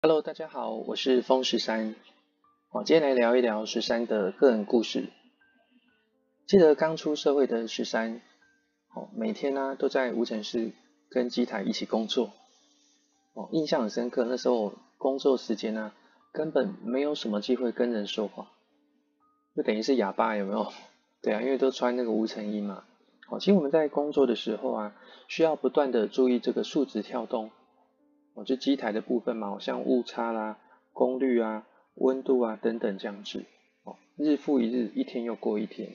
Hello，大家好，我是风十三。我今天来聊一聊十三的个人故事。记得刚出社会的十三，哦，每天呢都在无尘室跟机台一起工作。哦，印象很深刻，那时候工作时间呢，根本没有什么机会跟人说话，就等于是哑巴，有没有？对啊，因为都穿那个无尘衣嘛。哦，其实我们在工作的时候啊，需要不断的注意这个数值跳动。哦，就机台的部分嘛，像误差啦、功率啊、温度啊等等这样子。哦，日复一日，一天又过一天。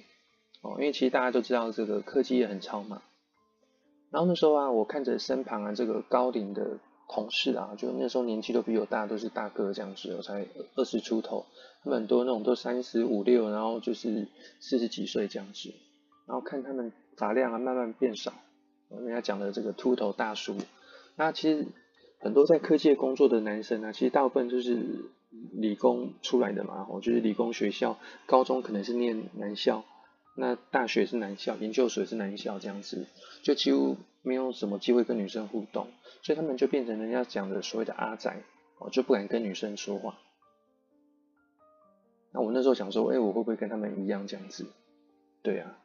哦，因为其实大家都知道这个科技也很超嘛。然后那时候啊，我看着身旁啊这个高龄的同事啊，就那时候年纪都比我大，都是大哥这样子，我才二十出头，他们很多那种都三十五六，然后就是四十几岁这样子。然后看他们发量啊慢慢变少，人家讲的这个秃头大叔，那其实。很多在科技工作的男生啊，其实大部分就是理工出来的嘛，哦，就是理工学校，高中可能是念男校，那大学是男校，研究所是男校这样子，就几乎没有什么机会跟女生互动，所以他们就变成人家讲的所谓的阿宅，哦，就不敢跟女生说话。那我那时候想说，哎，我会不会跟他们一样这样子？对啊，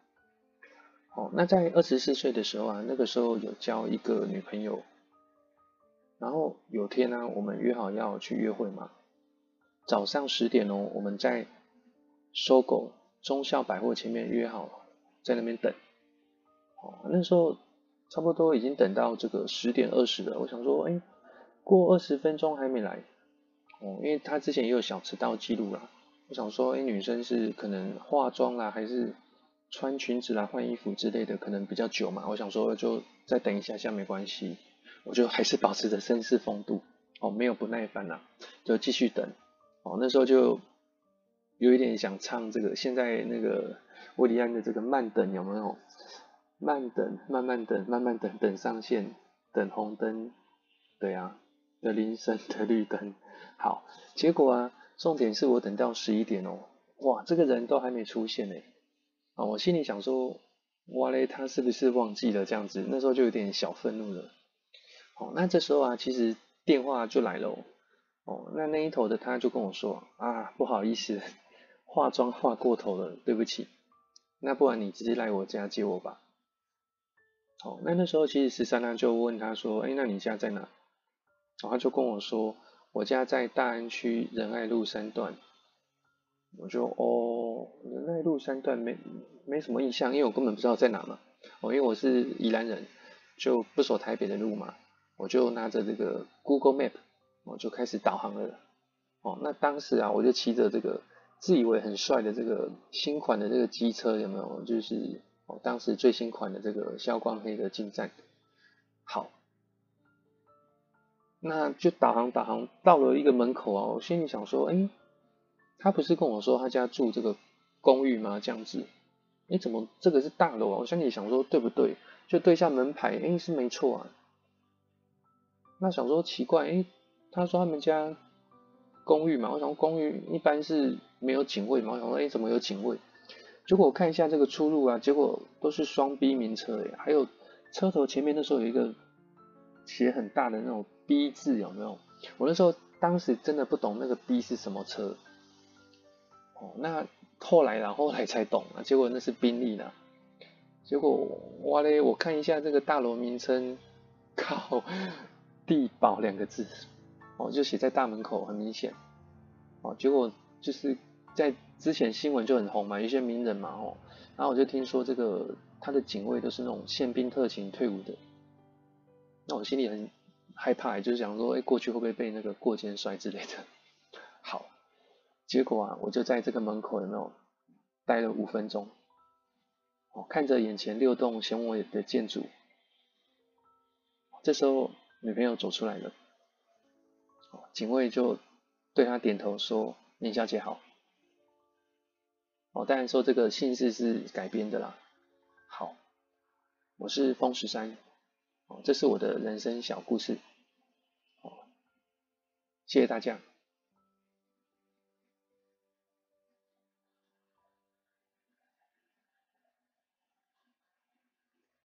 哦，那在二十四岁的时候啊，那个时候有交一个女朋友。然后有天呢、我们约好要去约会嘛。早上十点哦，我们在 SOGO 忠孝百货前面约好，在那边等。哦，那时候差不多已经等到这个十点二十了。我想说，哎，过二十分钟还没来。哦，因为他之前也有小迟到记录啦。我想说，哎，女生是可能化妆啦，还是穿裙子啦、换衣服之类的，可能比较久嘛。我想说，就再等一下下没关系。我就还是保持着绅士风度哦，没有不耐烦呐，就继续等哦。那时候就有一点想唱这个，现在那个韦礼安的这个慢等有没有？慢等，慢慢等，慢慢等，等上线，等红灯，对啊，的铃声的绿灯。好，结果啊，重点是我等到十一点哦，哇，这个人都还没出现呢。啊，我心里想说，哇嘞，他是不是忘记了这样子？那时候就有点小愤怒了。哦，那这时候啊，其实电话就来了哦。那那一头的他就跟我说啊，不好意思，化妆化过头了，对不起。那不然你直接来我家接我吧。哦，那那时候其实十三呢就问他说，哎，那你家在哪？然后他就跟我说，我家在大安区仁爱路三段。我就哦，仁爱路三段没没什么印象，因为我根本不知道在哪嘛。哦，因为我是宜兰人，就不走台北的路嘛。我就拿着这个 Google Map，我就开始导航了。哦，那当时啊，我就骑着这个自以为很帅的这个新款的这个机车，有没有？就是哦，当时最新款的这个消光黑的进站。好，那就导航导航到了一个门口啊，我心里想说，哎，他不是跟我说他家住这个公寓吗？这样子，哎，怎么这个是大楼啊？我心里想说，对不对？就对一下门牌，哎，是没错啊。那想说奇怪，诶，他说他们家公寓嘛，我想说公寓一般是没有警卫嘛，我想说，诶，怎么有警卫？结果我看一下这个出入啊，结果都是双 B 名车诶，还有车头前面那时候有一个写很大的那种 B 字，有没有？我那时候当时真的不懂那个 B 是什么车，哦，那后来啦，后来才懂啊，结果那是宾利啦，结果哇嘞，我看一下这个大楼名称，靠！地堡两个字，哦，就写在大门口，很明显，哦，结果就是在之前新闻就很红嘛，有些名人嘛，哦，然后我就听说这个他的警卫都是那种宪兵特勤退伍的，那我心里很害怕，就是想说，哎，过去会不会被那个过肩摔之类的？好，结果啊，我就在这个门口有没有待了五分钟，哦，看着眼前六栋雄伟的建筑，这时候。女朋友走出来了，警卫就对她点头说：“林小姐好。”哦，当然说这个姓氏是改编的啦。好，我是风十三，哦，这是我的人生小故事。哦，谢谢大家。